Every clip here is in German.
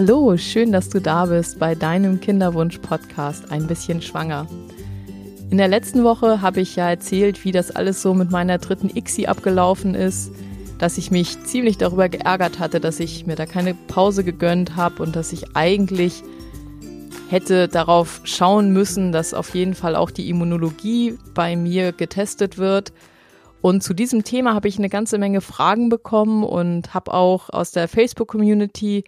Hallo, schön, dass du da bist bei deinem Kinderwunsch-Podcast Ein bisschen schwanger. In der letzten Woche habe ich ja erzählt, wie das alles so mit meiner dritten ICSI abgelaufen ist, dass ich mich ziemlich darüber geärgert hatte, dass ich mir da keine Pause gegönnt habe und dass ich eigentlich hätte darauf schauen müssen, dass auf jeden Fall auch die Immunologie bei mir getestet wird. Und zu diesem Thema habe ich eine ganze Menge Fragen bekommen und habe auch aus der Facebook-Community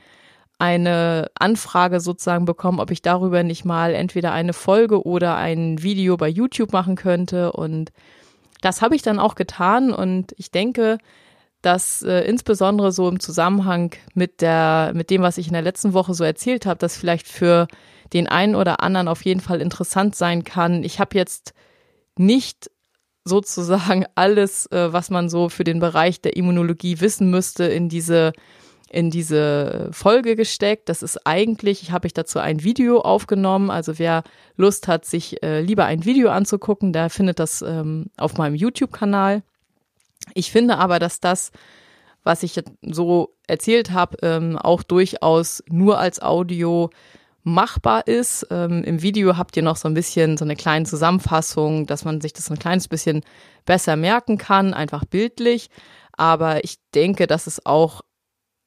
eine Anfrage sozusagen bekommen, ob ich darüber nicht mal entweder eine Folge oder ein Video bei YouTube machen könnte. Und das habe ich dann auch getan. Und ich denke, dass äh, insbesondere so im Zusammenhang mit der, mit dem, was ich in der letzten Woche so erzählt habe, das vielleicht für den einen oder anderen auf jeden Fall interessant sein kann. Ich habe jetzt nicht sozusagen alles, äh, was man so für den Bereich der Immunologie wissen müsste, in diese in diese Folge gesteckt. Das ist eigentlich, ich habe ich dazu ein Video aufgenommen. Also wer Lust hat, sich äh, lieber ein Video anzugucken, der findet das ähm, auf meinem YouTube-Kanal. Ich finde aber, dass das, was ich so erzählt habe, ähm, auch durchaus nur als Audio machbar ist. Ähm, Im Video habt ihr noch so ein bisschen so eine kleine Zusammenfassung, dass man sich das ein kleines bisschen besser merken kann, einfach bildlich. Aber ich denke, dass es auch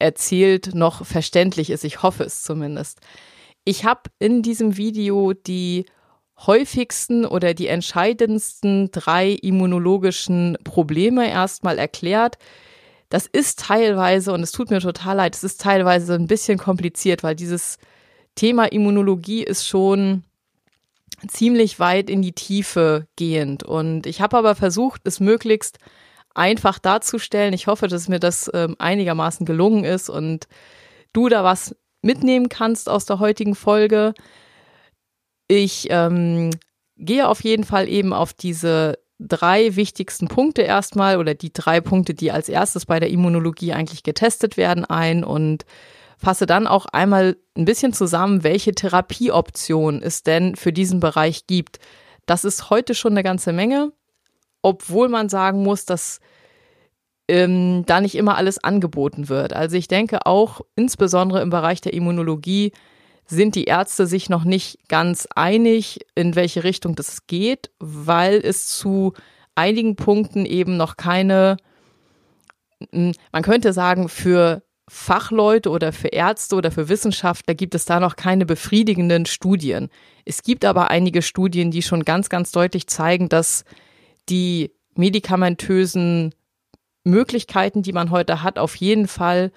erzählt noch verständlich ist. Ich hoffe es zumindest. Ich habe in diesem Video die häufigsten oder die entscheidendsten drei immunologischen Probleme erstmal erklärt. Das ist teilweise, und es tut mir total leid, es ist teilweise ein bisschen kompliziert, weil dieses Thema Immunologie ist schon ziemlich weit in die Tiefe gehend. Und ich habe aber versucht, es möglichst einfach darzustellen. Ich hoffe, dass mir das ähm, einigermaßen gelungen ist und du da was mitnehmen kannst aus der heutigen Folge. Ich ähm, gehe auf jeden Fall eben auf diese drei wichtigsten Punkte erstmal oder die drei Punkte, die als erstes bei der Immunologie eigentlich getestet werden, ein und fasse dann auch einmal ein bisschen zusammen, welche Therapieoptionen es denn für diesen Bereich gibt. Das ist heute schon eine ganze Menge obwohl man sagen muss, dass ähm, da nicht immer alles angeboten wird. Also ich denke auch, insbesondere im Bereich der Immunologie, sind die Ärzte sich noch nicht ganz einig, in welche Richtung das geht, weil es zu einigen Punkten eben noch keine, man könnte sagen, für Fachleute oder für Ärzte oder für Wissenschaftler gibt es da noch keine befriedigenden Studien. Es gibt aber einige Studien, die schon ganz, ganz deutlich zeigen, dass die medikamentösen Möglichkeiten, die man heute hat, auf jeden Fall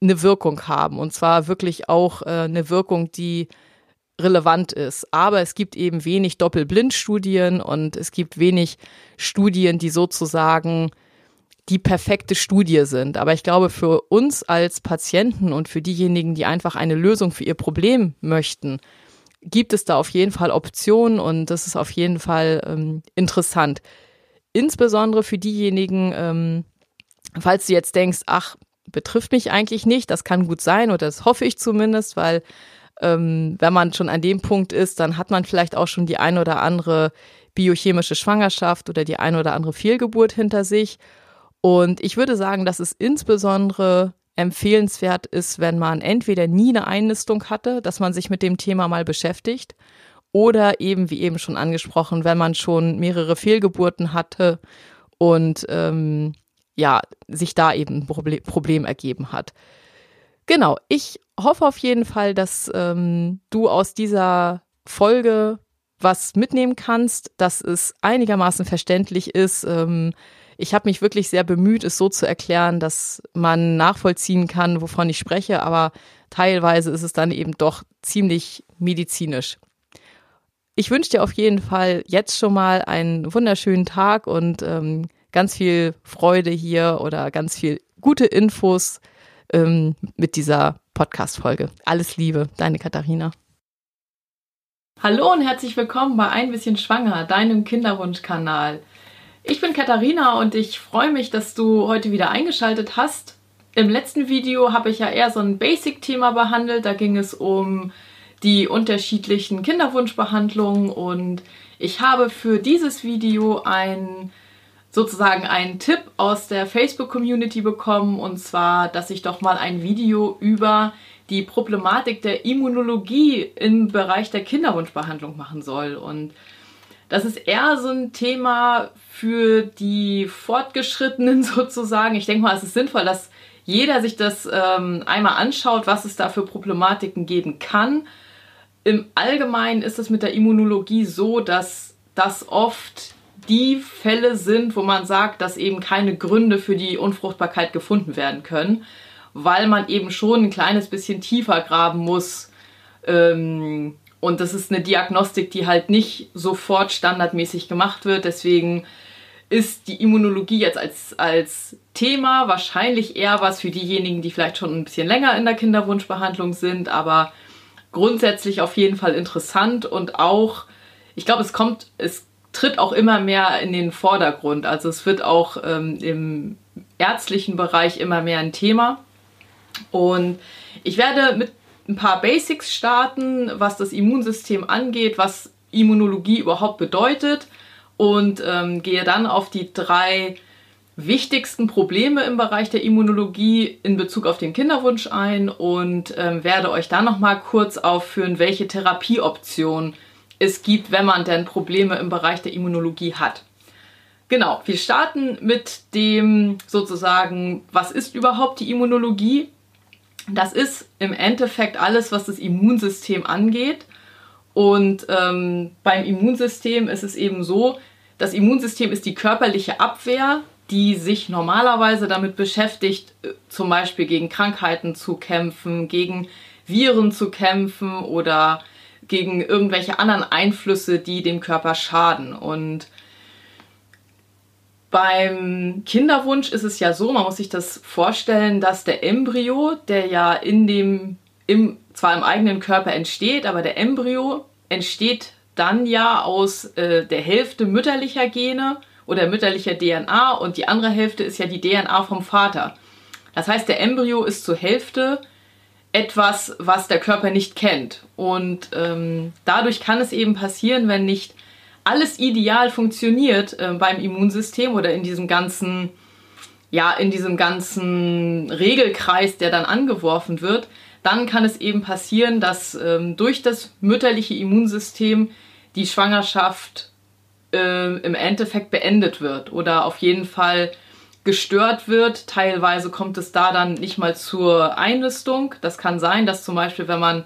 eine Wirkung haben. Und zwar wirklich auch äh, eine Wirkung, die relevant ist. Aber es gibt eben wenig Doppelblindstudien und es gibt wenig Studien, die sozusagen die perfekte Studie sind. Aber ich glaube, für uns als Patienten und für diejenigen, die einfach eine Lösung für ihr Problem möchten, gibt es da auf jeden Fall Optionen und das ist auf jeden Fall ähm, interessant. Insbesondere für diejenigen, ähm, falls du jetzt denkst, ach, betrifft mich eigentlich nicht, das kann gut sein oder das hoffe ich zumindest, weil ähm, wenn man schon an dem Punkt ist, dann hat man vielleicht auch schon die ein oder andere biochemische Schwangerschaft oder die ein oder andere Fehlgeburt hinter sich. Und ich würde sagen, dass es insbesondere empfehlenswert ist, wenn man entweder nie eine Einnistung hatte, dass man sich mit dem Thema mal beschäftigt, oder eben, wie eben schon angesprochen, wenn man schon mehrere Fehlgeburten hatte und ähm, ja, sich da eben ein Problem, Problem ergeben hat. Genau, ich hoffe auf jeden Fall, dass ähm, du aus dieser Folge was mitnehmen kannst, dass es einigermaßen verständlich ist, ähm, ich habe mich wirklich sehr bemüht, es so zu erklären, dass man nachvollziehen kann, wovon ich spreche, aber teilweise ist es dann eben doch ziemlich medizinisch. Ich wünsche dir auf jeden Fall jetzt schon mal einen wunderschönen Tag und ähm, ganz viel Freude hier oder ganz viel gute Infos ähm, mit dieser Podcast-Folge. Alles Liebe, deine Katharina. Hallo und herzlich willkommen bei Ein bisschen Schwanger, deinem Kinderwunschkanal. Ich bin Katharina und ich freue mich, dass du heute wieder eingeschaltet hast. Im letzten Video habe ich ja eher so ein Basic-Thema behandelt. Da ging es um die unterschiedlichen Kinderwunschbehandlungen und ich habe für dieses Video ein sozusagen einen Tipp aus der Facebook-Community bekommen und zwar, dass ich doch mal ein Video über die Problematik der Immunologie im Bereich der Kinderwunschbehandlung machen soll. Und das ist eher so ein Thema für die Fortgeschrittenen sozusagen. Ich denke mal, es ist sinnvoll, dass jeder sich das ähm, einmal anschaut, was es da für Problematiken geben kann. Im Allgemeinen ist es mit der Immunologie so, dass das oft die Fälle sind, wo man sagt, dass eben keine Gründe für die Unfruchtbarkeit gefunden werden können, weil man eben schon ein kleines bisschen tiefer graben muss. Ähm, und das ist eine Diagnostik, die halt nicht sofort standardmäßig gemacht wird. Deswegen ist die Immunologie jetzt als, als Thema wahrscheinlich eher was für diejenigen, die vielleicht schon ein bisschen länger in der Kinderwunschbehandlung sind, aber grundsätzlich auf jeden Fall interessant und auch, ich glaube, es kommt, es tritt auch immer mehr in den Vordergrund. Also es wird auch ähm, im ärztlichen Bereich immer mehr ein Thema. Und ich werde mit ein paar Basics starten, was das Immunsystem angeht, was Immunologie überhaupt bedeutet und ähm, gehe dann auf die drei wichtigsten Probleme im Bereich der Immunologie in Bezug auf den Kinderwunsch ein und ähm, werde euch dann noch mal kurz aufführen, welche Therapieoptionen es gibt, wenn man denn Probleme im Bereich der Immunologie hat. Genau, wir starten mit dem sozusagen, was ist überhaupt die Immunologie? Das ist im Endeffekt alles, was das Immunsystem angeht. Und ähm, beim Immunsystem ist es eben so, das Immunsystem ist die körperliche Abwehr, die sich normalerweise damit beschäftigt, äh, zum Beispiel gegen Krankheiten zu kämpfen, gegen Viren zu kämpfen oder gegen irgendwelche anderen Einflüsse, die dem Körper schaden. Und beim Kinderwunsch ist es ja so, man muss sich das vorstellen, dass der Embryo, der ja in dem, im, zwar im eigenen Körper entsteht, aber der Embryo entsteht dann ja aus äh, der Hälfte mütterlicher Gene oder mütterlicher DNA und die andere Hälfte ist ja die DNA vom Vater. Das heißt, der Embryo ist zur Hälfte etwas, was der Körper nicht kennt. Und ähm, dadurch kann es eben passieren, wenn nicht alles ideal funktioniert äh, beim Immunsystem oder in diesem ganzen, ja, in diesem ganzen Regelkreis, der dann angeworfen wird, dann kann es eben passieren, dass ähm, durch das mütterliche Immunsystem die Schwangerschaft äh, im Endeffekt beendet wird oder auf jeden Fall gestört wird. Teilweise kommt es da dann nicht mal zur Einnistung. Das kann sein, dass zum Beispiel, wenn man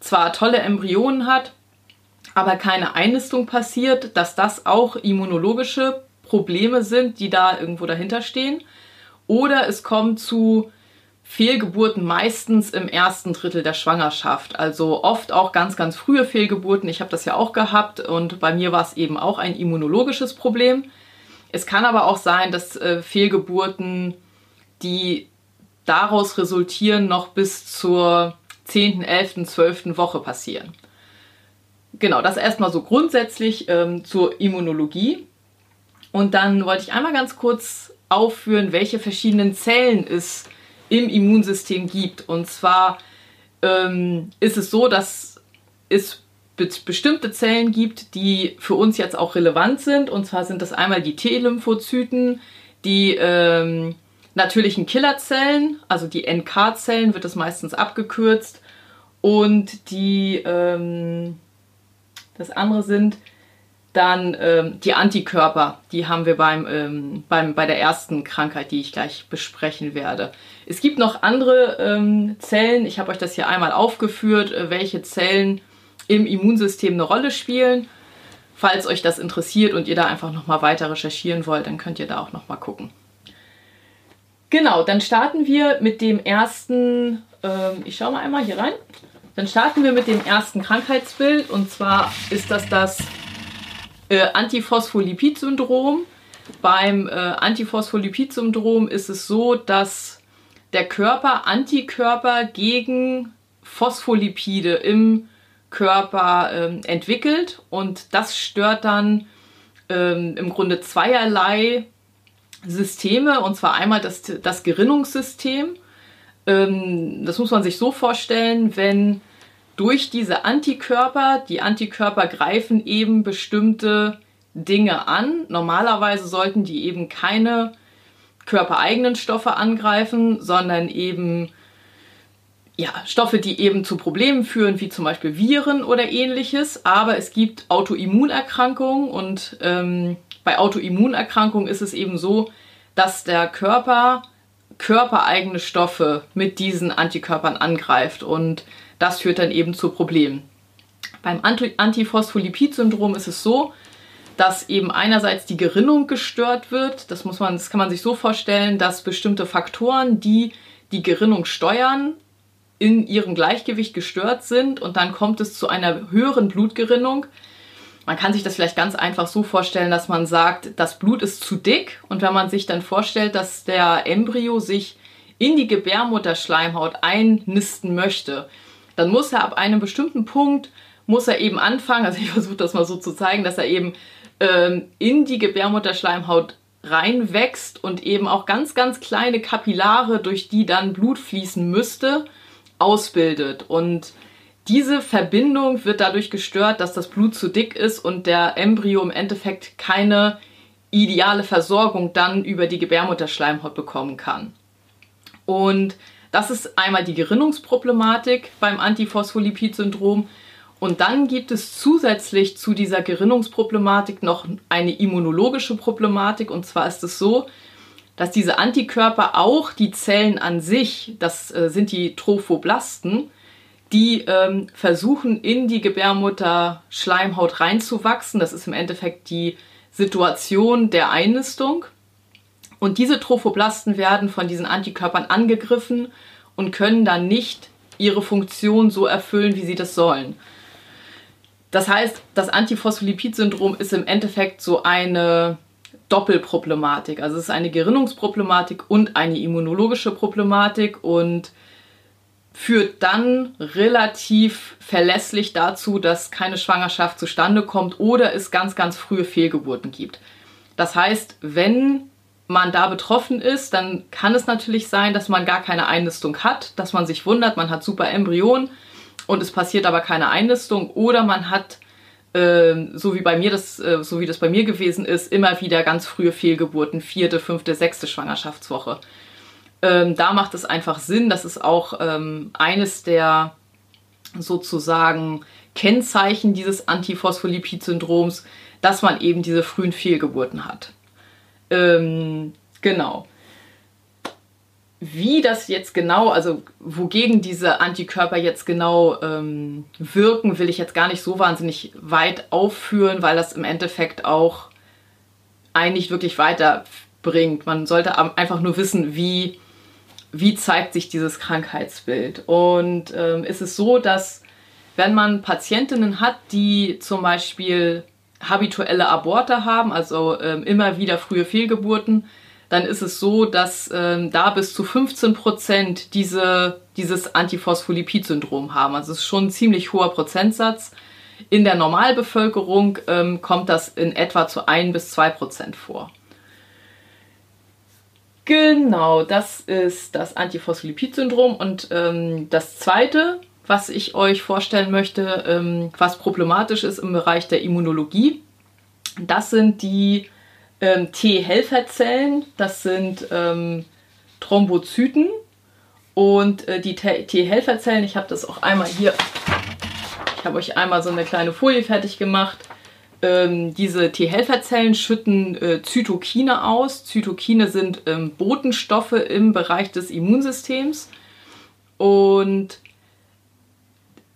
zwar tolle Embryonen hat, aber keine Einnistung passiert, dass das auch immunologische Probleme sind, die da irgendwo dahinter stehen. Oder es kommt zu Fehlgeburten meistens im ersten Drittel der Schwangerschaft. Also oft auch ganz, ganz frühe Fehlgeburten. Ich habe das ja auch gehabt und bei mir war es eben auch ein immunologisches Problem. Es kann aber auch sein, dass äh, Fehlgeburten, die daraus resultieren, noch bis zur 10., 11., 12. Woche passieren. Genau, das erstmal so grundsätzlich ähm, zur Immunologie. Und dann wollte ich einmal ganz kurz aufführen, welche verschiedenen Zellen es im Immunsystem gibt. Und zwar ähm, ist es so, dass es be bestimmte Zellen gibt, die für uns jetzt auch relevant sind. Und zwar sind das einmal die T-Lymphozyten, die ähm, natürlichen Killerzellen, also die NK-Zellen wird das meistens abgekürzt. Und die, ähm, das andere sind dann ähm, die Antikörper, die haben wir beim, ähm, beim, bei der ersten Krankheit, die ich gleich besprechen werde. Es gibt noch andere ähm, Zellen, ich habe euch das hier einmal aufgeführt, äh, welche Zellen im Immunsystem eine Rolle spielen. Falls euch das interessiert und ihr da einfach nochmal weiter recherchieren wollt, dann könnt ihr da auch nochmal gucken. Genau, dann starten wir mit dem ersten, ähm, ich schaue mal einmal hier rein. Dann starten wir mit dem ersten Krankheitsbild und zwar ist das das äh, Antiphospholipid-Syndrom. Beim äh, Antiphospholipid-Syndrom ist es so, dass der Körper Antikörper gegen Phospholipide im Körper ähm, entwickelt und das stört dann ähm, im Grunde zweierlei Systeme und zwar einmal das, das Gerinnungssystem. Ähm, das muss man sich so vorstellen, wenn durch diese Antikörper, die Antikörper greifen eben bestimmte Dinge an. Normalerweise sollten die eben keine körpereigenen Stoffe angreifen, sondern eben ja, Stoffe, die eben zu Problemen führen, wie zum Beispiel Viren oder ähnliches. Aber es gibt Autoimmunerkrankungen und ähm, bei Autoimmunerkrankungen ist es eben so, dass der Körper körpereigene Stoffe mit diesen Antikörpern angreift und das führt dann eben zu Problemen. Beim Antiphospholipid-Syndrom ist es so, dass eben einerseits die Gerinnung gestört wird. Das muss man, das kann man sich so vorstellen, dass bestimmte Faktoren, die die Gerinnung steuern, in ihrem Gleichgewicht gestört sind und dann kommt es zu einer höheren Blutgerinnung. Man kann sich das vielleicht ganz einfach so vorstellen, dass man sagt, das Blut ist zu dick und wenn man sich dann vorstellt, dass der Embryo sich in die Gebärmutterschleimhaut einnisten möchte, dann muss er ab einem bestimmten Punkt muss er eben anfangen, also ich versuche das mal so zu zeigen, dass er eben ähm, in die Gebärmutterschleimhaut reinwächst und eben auch ganz, ganz kleine Kapillare, durch die dann Blut fließen müsste, ausbildet. Und diese Verbindung wird dadurch gestört, dass das Blut zu dick ist und der Embryo im Endeffekt keine ideale Versorgung dann über die Gebärmutterschleimhaut bekommen kann. Und das ist einmal die Gerinnungsproblematik beim Antiphospholipid-Syndrom. Und dann gibt es zusätzlich zu dieser Gerinnungsproblematik noch eine immunologische Problematik. Und zwar ist es so, dass diese Antikörper auch die Zellen an sich, das äh, sind die Trophoblasten, die ähm, versuchen in die Gebärmutter-Schleimhaut reinzuwachsen. Das ist im Endeffekt die Situation der Einnistung. Und diese Trophoblasten werden von diesen Antikörpern angegriffen und können dann nicht ihre Funktion so erfüllen, wie sie das sollen. Das heißt, das Antiphospholipid-Syndrom ist im Endeffekt so eine Doppelproblematik. Also es ist eine Gerinnungsproblematik und eine immunologische Problematik und führt dann relativ verlässlich dazu, dass keine Schwangerschaft zustande kommt oder es ganz, ganz frühe Fehlgeburten gibt. Das heißt, wenn man da betroffen ist, dann kann es natürlich sein, dass man gar keine Einnistung hat, dass man sich wundert, man hat super Embryonen und es passiert aber keine Einnistung oder man hat ähm, so wie bei mir das, äh, so wie das bei mir gewesen ist, immer wieder ganz frühe Fehlgeburten, vierte, fünfte, sechste Schwangerschaftswoche. Ähm, da macht es einfach Sinn, das ist auch ähm, eines der sozusagen Kennzeichen dieses Antiphospholipid-Syndroms, dass man eben diese frühen Fehlgeburten hat. Ähm, genau wie das jetzt genau, also wogegen diese Antikörper jetzt genau ähm, wirken, will ich jetzt gar nicht so wahnsinnig weit aufführen, weil das im Endeffekt auch einen nicht wirklich weiterbringt. Man sollte einfach nur wissen, wie, wie zeigt sich dieses Krankheitsbild. Und ähm, ist es so, dass wenn man Patientinnen hat, die zum Beispiel habituelle Aborte haben, also ähm, immer wieder frühe Fehlgeburten, dann ist es so, dass ähm, da bis zu 15 Prozent diese, dieses Antiphospholipid-Syndrom haben. Also es ist schon ein ziemlich hoher Prozentsatz. In der Normalbevölkerung ähm, kommt das in etwa zu 1 bis 2 Prozent vor. Genau, das ist das Antiphospholipid-Syndrom. Und ähm, das zweite, was ich euch vorstellen möchte, ähm, was problematisch ist im Bereich der Immunologie, das sind die ähm, T-Helferzellen, das sind ähm, Thrombozyten. Und äh, die T-Helferzellen, ich habe das auch einmal hier, ich habe euch einmal so eine kleine Folie fertig gemacht. Ähm, diese T-Helferzellen schütten äh, Zytokine aus. Zytokine sind ähm, Botenstoffe im Bereich des Immunsystems. Und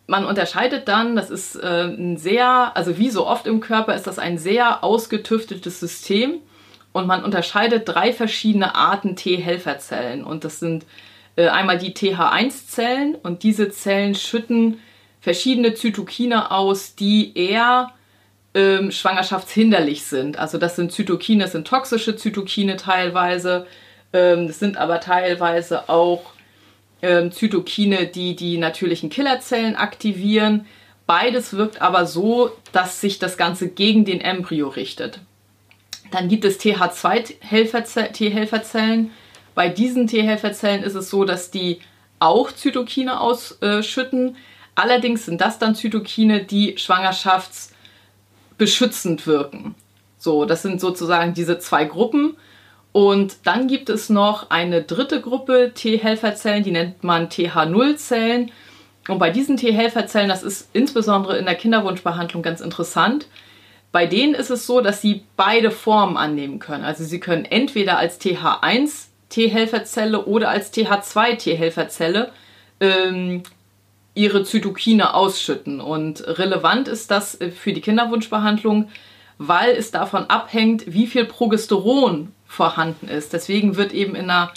man unterscheidet dann, das ist äh, ein sehr, also wie so oft im Körper ist das ein sehr ausgetüfteltes System und man unterscheidet drei verschiedene Arten T-Helferzellen und das sind äh, einmal die TH1-Zellen und diese Zellen schütten verschiedene Zytokine aus, die eher ähm, schwangerschaftshinderlich sind. Also das sind Zytokine, das sind toxische Zytokine teilweise, ähm, das sind aber teilweise auch ähm, Zytokine, die die natürlichen Killerzellen aktivieren. Beides wirkt aber so, dass sich das Ganze gegen den Embryo richtet. Dann gibt es TH2-T-Helferzellen. Bei diesen T-Helferzellen ist es so, dass die auch Zytokine ausschütten. Allerdings sind das dann Zytokine, die schwangerschaftsbeschützend wirken. So, das sind sozusagen diese zwei Gruppen. Und dann gibt es noch eine dritte Gruppe T-Helferzellen, die nennt man TH0-Zellen. Und bei diesen T-Helferzellen, das ist insbesondere in der Kinderwunschbehandlung ganz interessant, bei denen ist es so, dass sie beide Formen annehmen können. Also sie können entweder als TH1 T-Helferzelle oder als TH2 T-Helferzelle ähm, ihre Zytokine ausschütten. Und relevant ist das für die Kinderwunschbehandlung, weil es davon abhängt, wie viel Progesteron vorhanden ist. Deswegen wird eben in der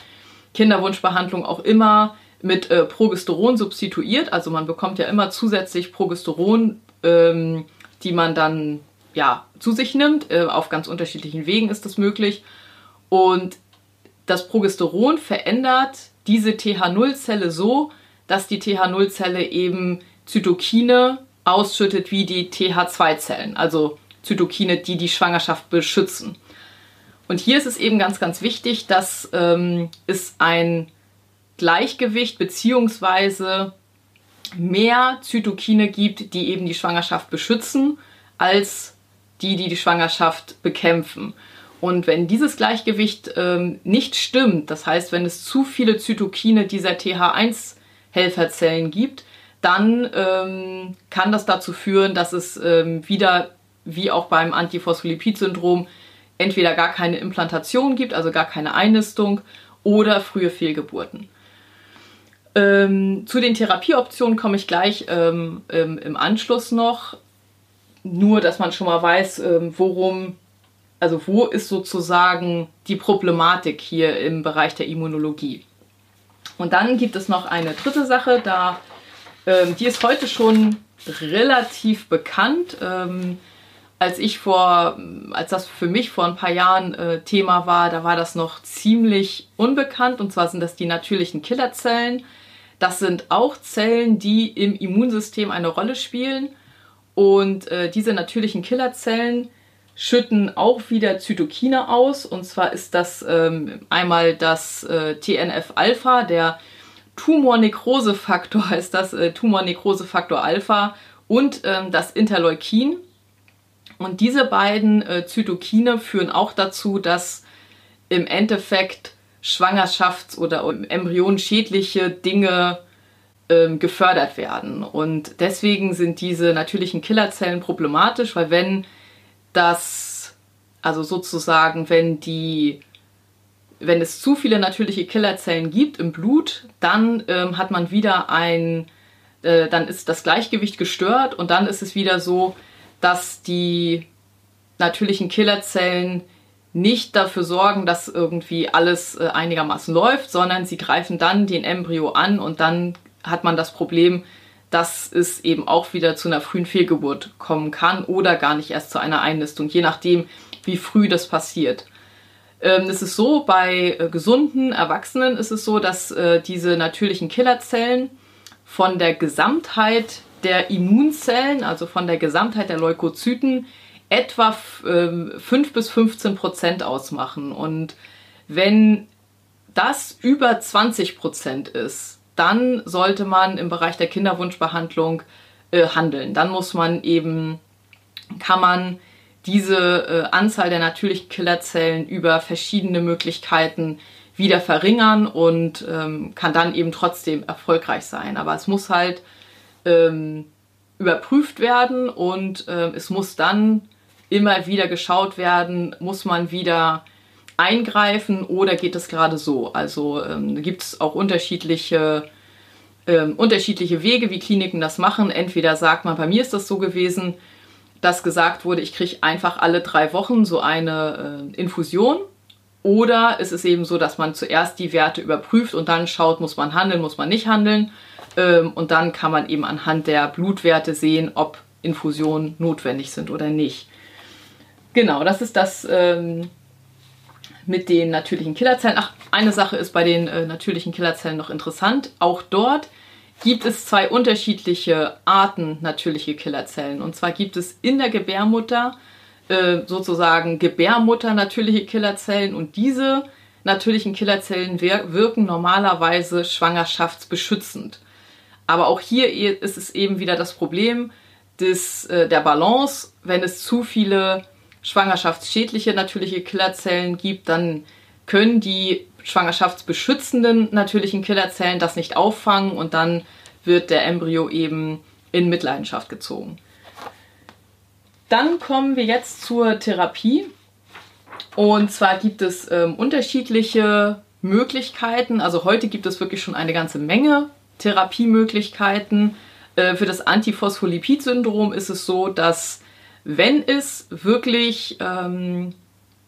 Kinderwunschbehandlung auch immer mit äh, Progesteron substituiert. Also man bekommt ja immer zusätzlich Progesteron, ähm, die man dann ja zu sich nimmt. Äh, auf ganz unterschiedlichen Wegen ist das möglich. Und das Progesteron verändert diese TH0-Zelle so, dass die TH0-Zelle eben Zytokine ausschüttet wie die TH2-Zellen, also Zytokine, die die Schwangerschaft beschützen. Und hier ist es eben ganz, ganz wichtig, dass ähm, es ein Gleichgewicht bzw. mehr Zytokine gibt, die eben die Schwangerschaft beschützen, als die, die die Schwangerschaft bekämpfen. Und wenn dieses Gleichgewicht ähm, nicht stimmt, das heißt, wenn es zu viele Zytokine dieser TH1-Helferzellen gibt, dann ähm, kann das dazu führen, dass es ähm, wieder, wie auch beim Antiphospholipid-Syndrom, entweder gar keine Implantation gibt, also gar keine Einnistung, oder frühe Fehlgeburten. Ähm, zu den Therapieoptionen komme ich gleich ähm, im, im, Anschluss noch. Nur, dass man schon mal weiß, ähm, worum, also wo ist sozusagen die Problematik hier im Bereich der Immunologie. Und dann gibt es noch eine dritte Sache, da ähm, die ist heute schon relativ bekannt. Ähm, als ich vor, als das für mich vor ein paar Jahren äh, Thema war, da war das noch ziemlich unbekannt. Und zwar sind das die natürlichen Killerzellen. Das sind auch Zellen, die im Immunsystem eine Rolle spielen. Und äh, diese natürlichen Killerzellen schütten auch wieder Zytokine aus. Und zwar ist das ähm, einmal das äh, TNF-Alpha, der Tumornekrosefaktor heißt das, äh, Tumornekrosefaktor Alpha und ähm, das Interleukin. Und diese beiden äh, Zytokine führen auch dazu, dass im Endeffekt Schwangerschafts- oder embryonenschädliche Dinge ähm, gefördert werden. Und deswegen sind diese natürlichen Killerzellen problematisch, weil wenn das, also sozusagen, wenn die wenn es zu viele natürliche Killerzellen gibt im Blut, dann ähm, hat man wieder ein, äh, dann ist das Gleichgewicht gestört und dann ist es wieder so, dass die natürlichen Killerzellen nicht dafür sorgen, dass irgendwie alles äh, einigermaßen läuft, sondern sie greifen dann den Embryo an und dann hat man das Problem, dass es eben auch wieder zu einer frühen Fehlgeburt kommen kann oder gar nicht erst zu einer Einnistung, je nachdem, wie früh das passiert. Ähm, es ist so, bei äh, gesunden Erwachsenen ist es so, dass äh, diese natürlichen Killerzellen von der Gesamtheit der Immunzellen, also von der Gesamtheit der Leukozyten, etwa äh, 5 bis 15 Prozent ausmachen. Und wenn das über 20 Prozent ist, dann sollte man im Bereich der Kinderwunschbehandlung äh, handeln. Dann muss man eben, kann man diese äh, Anzahl der natürlichen Killerzellen über verschiedene Möglichkeiten wieder verringern und ähm, kann dann eben trotzdem erfolgreich sein. Aber es muss halt ähm, überprüft werden und äh, es muss dann immer wieder geschaut werden, muss man wieder eingreifen oder geht es gerade so? Also ähm, gibt es auch unterschiedliche, ähm, unterschiedliche Wege, wie Kliniken das machen. Entweder sagt man, bei mir ist das so gewesen, dass gesagt wurde, ich kriege einfach alle drei Wochen so eine äh, Infusion. Oder es ist eben so, dass man zuerst die Werte überprüft und dann schaut, muss man handeln, muss man nicht handeln. Ähm, und dann kann man eben anhand der Blutwerte sehen, ob Infusionen notwendig sind oder nicht. Genau, das ist das ähm, mit den natürlichen Killerzellen. Ach, eine Sache ist bei den äh, natürlichen Killerzellen noch interessant. Auch dort gibt es zwei unterschiedliche Arten natürliche Killerzellen. Und zwar gibt es in der Gebärmutter äh, sozusagen Gebärmutter natürliche Killerzellen und diese natürlichen Killerzellen wir wirken normalerweise schwangerschaftsbeschützend. Aber auch hier e-, ist es eben wieder das Problem des, äh, der Balance. Wenn es zu viele schwangerschaftsschädliche natürliche Killerzellen gibt, dann können die schwangerschaftsbeschützenden natürlichen Killerzellen das nicht auffangen und dann wird der Embryo eben in Mitleidenschaft gezogen. Dann kommen wir jetzt zur Therapie. Und zwar gibt es ähm, unterschiedliche Möglichkeiten. Also heute gibt es wirklich schon eine ganze Menge Therapiemöglichkeiten. Äh, für das Antiphospholipid-Syndrom ist es so, dass wenn es wirklich ähm,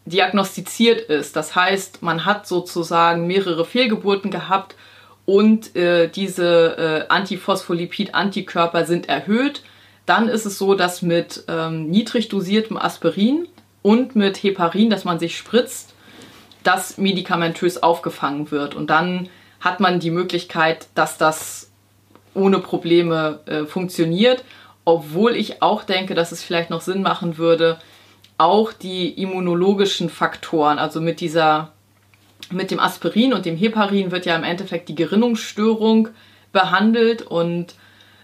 diagnostiziert ist, das heißt, man hat sozusagen mehrere Fehlgeburten gehabt und äh, diese äh, Antiphospholipid-Antikörper sind erhöht, dann ist es so, dass mit ähm, niedrig dosiertem Aspirin und mit Heparin, das man sich spritzt, das medikamentös aufgefangen wird. Und dann hat man die Möglichkeit, dass das ohne Probleme äh, funktioniert, obwohl ich auch denke, dass es vielleicht noch Sinn machen würde, auch die immunologischen Faktoren, also mit dieser, mit dem Aspirin und dem Heparin wird ja im Endeffekt die Gerinnungsstörung behandelt und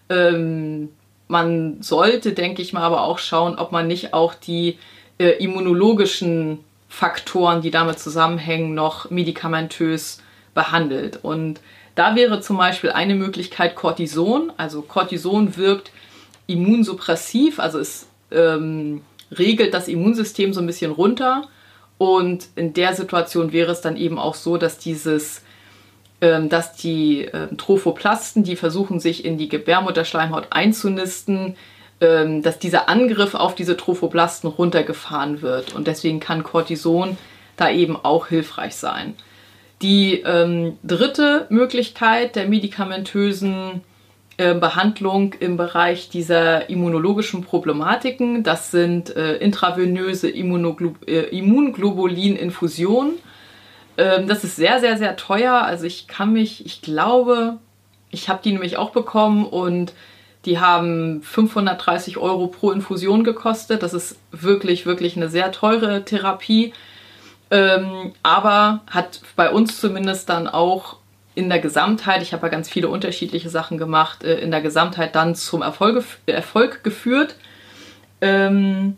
ähm, man sollte, denke ich mal, aber auch schauen, ob man nicht auch die äh, immunologischen Faktoren, die damit zusammenhängen, noch medikamentös behandelt. Und da wäre zum Beispiel eine Möglichkeit Cortison. Also Cortison wirkt immunsuppressiv, also es ähm, regelt das Immunsystem so ein bisschen runter. Und in der Situation wäre es dann eben auch so, dass dieses, ähm, dass die äh, Trophoplasten, die versuchen sich in die Gebärmutterschleimhaut einzunisten, ähm, dass dieser Angriff auf diese Trophoplasten runtergefahren wird. Und deswegen kann Cortison da eben auch hilfreich sein. Die ähm, dritte Möglichkeit der medikamentösen Behandlung im Bereich dieser immunologischen Problematiken, das sind äh, intravenöse äh, Immunglobulininfusionen. Ähm, das ist sehr, sehr, sehr teuer. Also ich kann mich, ich glaube, ich habe die nämlich auch bekommen und die haben 530 Euro pro Infusion gekostet. Das ist wirklich, wirklich eine sehr teure Therapie. Ähm, aber hat bei uns zumindest dann auch in der Gesamtheit, ich habe ja ganz viele unterschiedliche Sachen gemacht, äh, in der Gesamtheit dann zum Erfolg, Erfolg geführt. Ähm,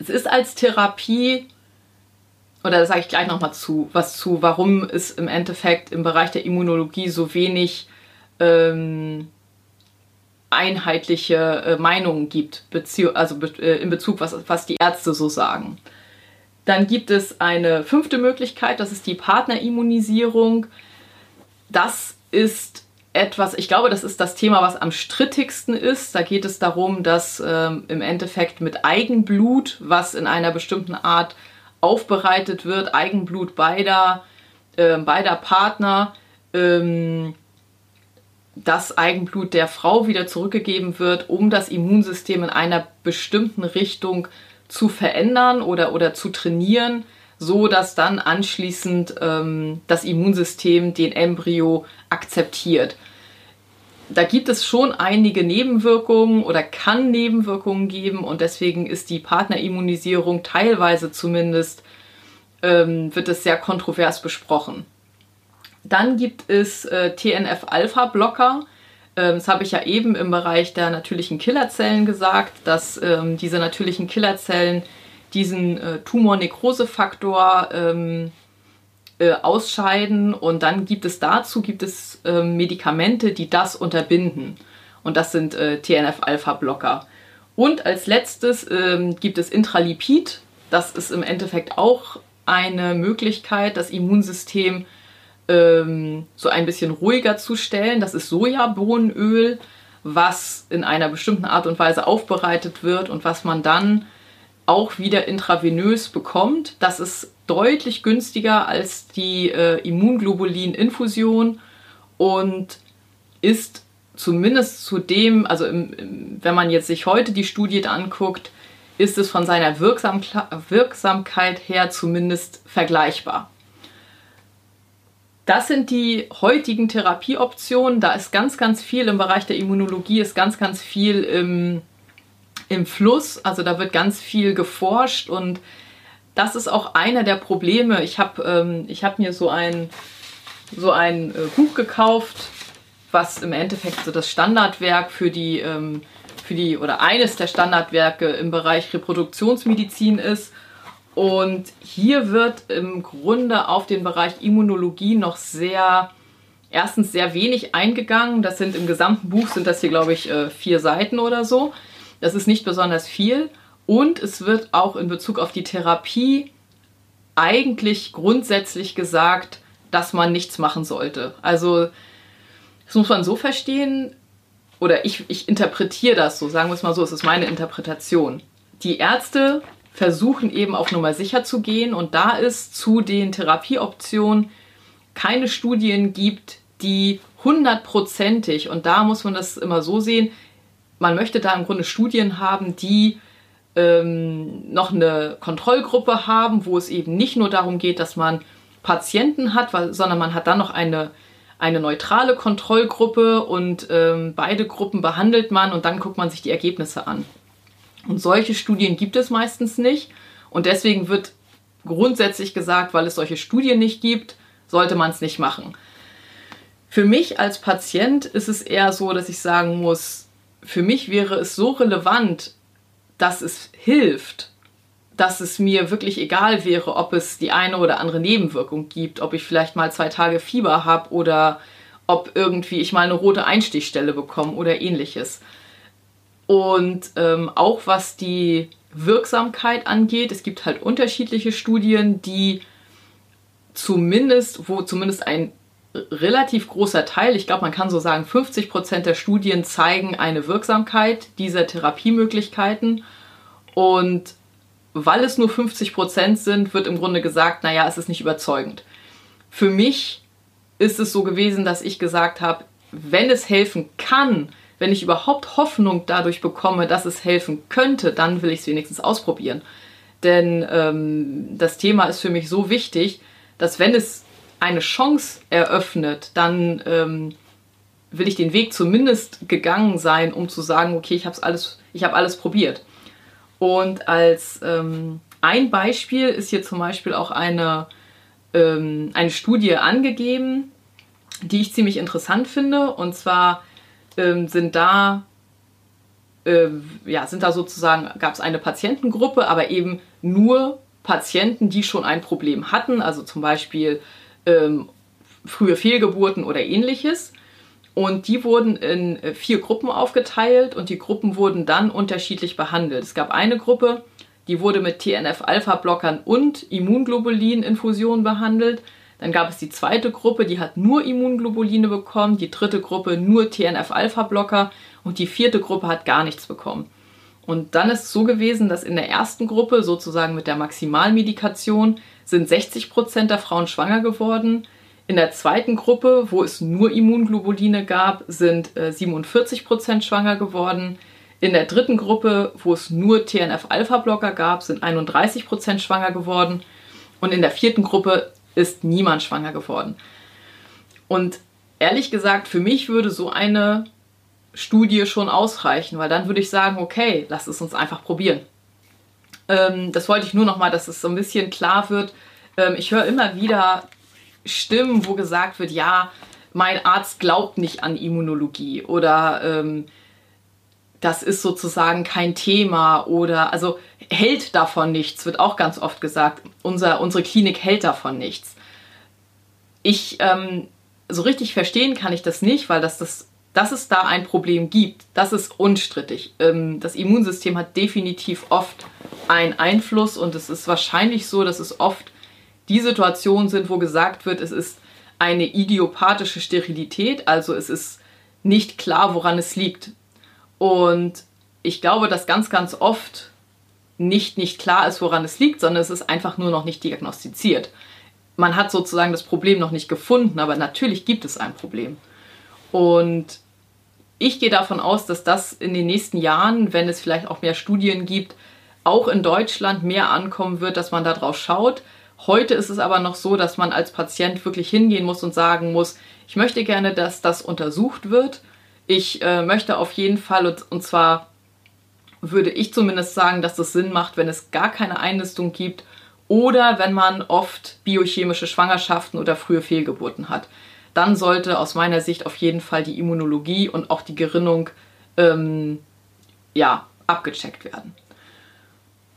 es ist als Therapie, oder da sage ich gleich nochmal zu, was zu, warum es im Endeffekt im Bereich der Immunologie so wenig ähm, einheitliche äh, Meinungen gibt, also äh, in Bezug, was, was die Ärzte so sagen. Dann gibt es eine fünfte Möglichkeit, das ist die Partnerimmunisierung. Das ist etwas, ich glaube, das ist das Thema, was am strittigsten ist. Da geht es darum, dass ähm, im Endeffekt mit Eigenblut, was in einer bestimmten Art aufbereitet wird, Eigenblut beider, äh, beider Partner, ähm, das Eigenblut der Frau wieder zurückgegeben wird, um das Immunsystem in einer bestimmten Richtung zu verändern oder, oder zu trainieren, so dass dann anschließend ähm, das Immunsystem den Embryo akzeptiert. Da gibt es schon einige Nebenwirkungen oder kann Nebenwirkungen geben und deswegen ist die Partnerimmunisierung teilweise zumindest ähm, wird es sehr kontrovers besprochen. Dann gibt es äh, TNF-Alpha-Blocker. Ähm, das habe ich ja eben im Bereich der natürlichen Killerzellen gesagt, dass ähm, diese natürlichen Killerzellen diesen äh, Tumornekrosefaktor ähm, äh, ausscheiden und dann gibt es dazu gibt es ähm, Medikamente, die das unterbinden und das sind äh, TNF-Alpha-Blocker. Und als letztes ähm, gibt es Intralipid. Das ist im Endeffekt auch eine Möglichkeit, das Immunsystem ähm, so ein bisschen ruhiger zu stellen. Das ist Sojabohnenöl, was in einer bestimmten Art und Weise aufbereitet wird und was man dann auch wieder intravenös bekommt. Das ist deutlich günstiger als die äh, Immunglobulin-Infusion und ist zumindest zu dem, also im, im, wenn man jetzt sich heute die Studie anguckt, ist es von seiner Wirksam Wirksamkeit her zumindest vergleichbar. Das sind die heutigen Therapieoptionen. Da ist ganz, ganz viel im Bereich der Immunologie, ist ganz, ganz viel im, im Fluss. Also da wird ganz viel geforscht und das ist auch einer der Probleme. Ich habe ähm, hab mir so ein, so ein äh, Buch gekauft, was im Endeffekt so das Standardwerk für die, ähm, für die oder eines der Standardwerke im Bereich Reproduktionsmedizin ist. Und hier wird im Grunde auf den Bereich Immunologie noch sehr, erstens sehr wenig eingegangen. Das sind im gesamten Buch, sind das hier, glaube ich, äh, vier Seiten oder so. Das ist nicht besonders viel. Und es wird auch in Bezug auf die Therapie eigentlich grundsätzlich gesagt, dass man nichts machen sollte. Also das muss man so verstehen, oder ich, ich interpretiere das so, sagen wir es mal so, es ist meine Interpretation. Die Ärzte versuchen eben auf Nummer sicher zu gehen und da es zu den Therapieoptionen keine Studien gibt, die hundertprozentig, und da muss man das immer so sehen, man möchte da im Grunde Studien haben, die ähm, noch eine Kontrollgruppe haben, wo es eben nicht nur darum geht, dass man Patienten hat, weil, sondern man hat dann noch eine, eine neutrale Kontrollgruppe und ähm, beide Gruppen behandelt man und dann guckt man sich die Ergebnisse an. Und solche Studien gibt es meistens nicht. Und deswegen wird grundsätzlich gesagt, weil es solche Studien nicht gibt, sollte man es nicht machen. Für mich als Patient ist es eher so, dass ich sagen muss, für mich wäre es so relevant, dass es hilft, dass es mir wirklich egal wäre, ob es die eine oder andere Nebenwirkung gibt, ob ich vielleicht mal zwei Tage Fieber habe oder ob irgendwie ich mal eine rote Einstichstelle bekomme oder ähnliches. Und ähm, auch was die Wirksamkeit angeht, es gibt halt unterschiedliche Studien, die zumindest, wo zumindest ein relativ großer Teil, ich glaube, man kann so sagen, 50 Prozent der Studien zeigen eine Wirksamkeit dieser Therapiemöglichkeiten. Und weil es nur 50 Prozent sind, wird im Grunde gesagt, naja, es ist nicht überzeugend. Für mich ist es so gewesen, dass ich gesagt habe, wenn es helfen kann, wenn ich überhaupt Hoffnung dadurch bekomme, dass es helfen könnte, dann will ich es wenigstens ausprobieren. Denn ähm, das Thema ist für mich so wichtig, dass wenn es eine Chance eröffnet, dann ähm, will ich den Weg zumindest gegangen sein, um zu sagen, okay, ich habe alles, ich habe alles probiert. Und als ähm, ein Beispiel ist hier zum Beispiel auch eine, ähm, eine Studie angegeben, die ich ziemlich interessant finde. Und zwar ähm, sind da äh, ja, sind da sozusagen, gab es eine Patientengruppe, aber eben nur Patienten, die schon ein Problem hatten, also zum Beispiel ähm, frühe Fehlgeburten oder ähnliches. Und die wurden in äh, vier Gruppen aufgeteilt und die Gruppen wurden dann unterschiedlich behandelt. Es gab eine Gruppe, die wurde mit TNF-Alpha-Blockern und Immunglobulin-Infusionen behandelt. Dann gab es die zweite Gruppe, die hat nur Immunglobuline bekommen, die dritte Gruppe nur TNF-Alpha-Blocker und die vierte Gruppe hat gar nichts bekommen. Und dann ist es so gewesen, dass in der ersten Gruppe, sozusagen mit der Maximalmedikation, sind 60 Prozent der Frauen schwanger geworden. In der zweiten Gruppe, wo es nur Immunglobuline gab, sind äh, 47 Prozent schwanger geworden. In der dritten Gruppe, wo es nur TNF-Alpha-Blocker gab, sind 31 Prozent schwanger geworden. Und in der vierten Gruppe ist niemand schwanger geworden. Und ehrlich gesagt, für mich würde so eine Studie schon ausreichen, weil dann würde ich sagen, okay, lass es uns einfach probieren. Ähm, das wollte ich nur noch mal, dass es so ein bisschen klar wird. Ähm, ich höre immer wieder Stimmen, wo gesagt wird, ja, mein Arzt glaubt nicht an Immunologie oder ähm, das ist sozusagen kein Thema oder also hält davon nichts, wird auch ganz oft gesagt. Unser, unsere Klinik hält davon nichts. Ich ähm, so richtig verstehen kann ich das nicht, weil das, das, dass es da ein Problem gibt, das ist unstrittig. Ähm, das Immunsystem hat definitiv oft einen Einfluss und es ist wahrscheinlich so, dass es oft die Situationen sind, wo gesagt wird, es ist eine idiopathische Sterilität, also es ist nicht klar, woran es liegt. Und ich glaube, dass ganz, ganz oft nicht, nicht klar ist, woran es liegt, sondern es ist einfach nur noch nicht diagnostiziert. Man hat sozusagen das Problem noch nicht gefunden, aber natürlich gibt es ein Problem. Und ich gehe davon aus, dass das in den nächsten Jahren, wenn es vielleicht auch mehr Studien gibt, auch in Deutschland mehr ankommen wird, dass man darauf schaut. Heute ist es aber noch so, dass man als Patient wirklich hingehen muss und sagen muss, ich möchte gerne, dass das untersucht wird. Ich äh, möchte auf jeden Fall, und, und zwar würde ich zumindest sagen, dass es Sinn macht, wenn es gar keine Einlistung gibt oder wenn man oft biochemische Schwangerschaften oder frühe Fehlgeburten hat. Dann sollte aus meiner Sicht auf jeden Fall die Immunologie und auch die Gerinnung ähm, ja, abgecheckt werden.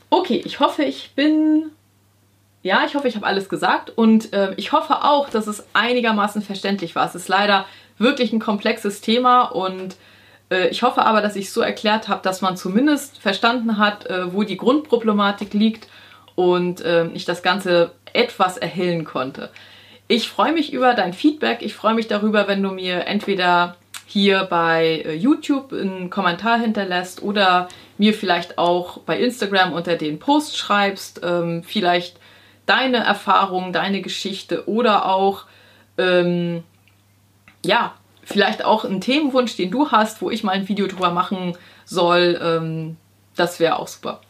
Okay, ich hoffe, ich bin Ja, ich hoffe, ich habe alles gesagt und äh, ich hoffe auch, dass es einigermaßen verständlich war. Es ist leider wirklich ein komplexes Thema und äh, ich hoffe aber, dass ich es so erklärt habe, dass man zumindest verstanden hat, äh, wo die Grundproblematik liegt und äh, ich das Ganze etwas erhellen konnte. Ich freue mich über dein Feedback. Ich freue mich darüber, wenn du mir entweder hier bei äh, YouTube einen Kommentar hinterlässt oder mir vielleicht auch bei Instagram unter den Post schreibst, ähm, vielleicht deine Erfahrung, deine Geschichte oder auch, ähm, ja, vielleicht auch einen Themenwunsch, den du hast, wo ich mal ein Video drüber machen soll. Ähm, das wäre auch super.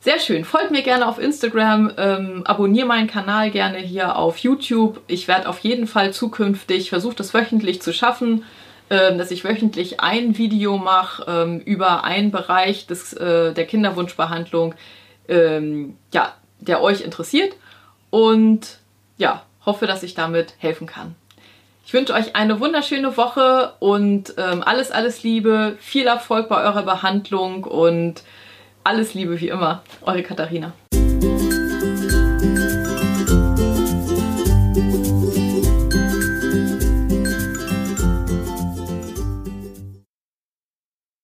Sehr schön. Folgt mir gerne auf Instagram, ähm, abonniere meinen Kanal gerne hier auf YouTube. Ich werde auf jeden Fall zukünftig versuchen, das wöchentlich zu schaffen, ähm, dass ich wöchentlich ein Video mache ähm, über einen Bereich des, äh, der Kinderwunschbehandlung, ähm, ja, der euch interessiert. Und ja, hoffe, dass ich damit helfen kann. Ich wünsche euch eine wunderschöne Woche und ähm, alles, alles Liebe, viel Erfolg bei eurer Behandlung und alles Liebe wie immer. Eure Katharina.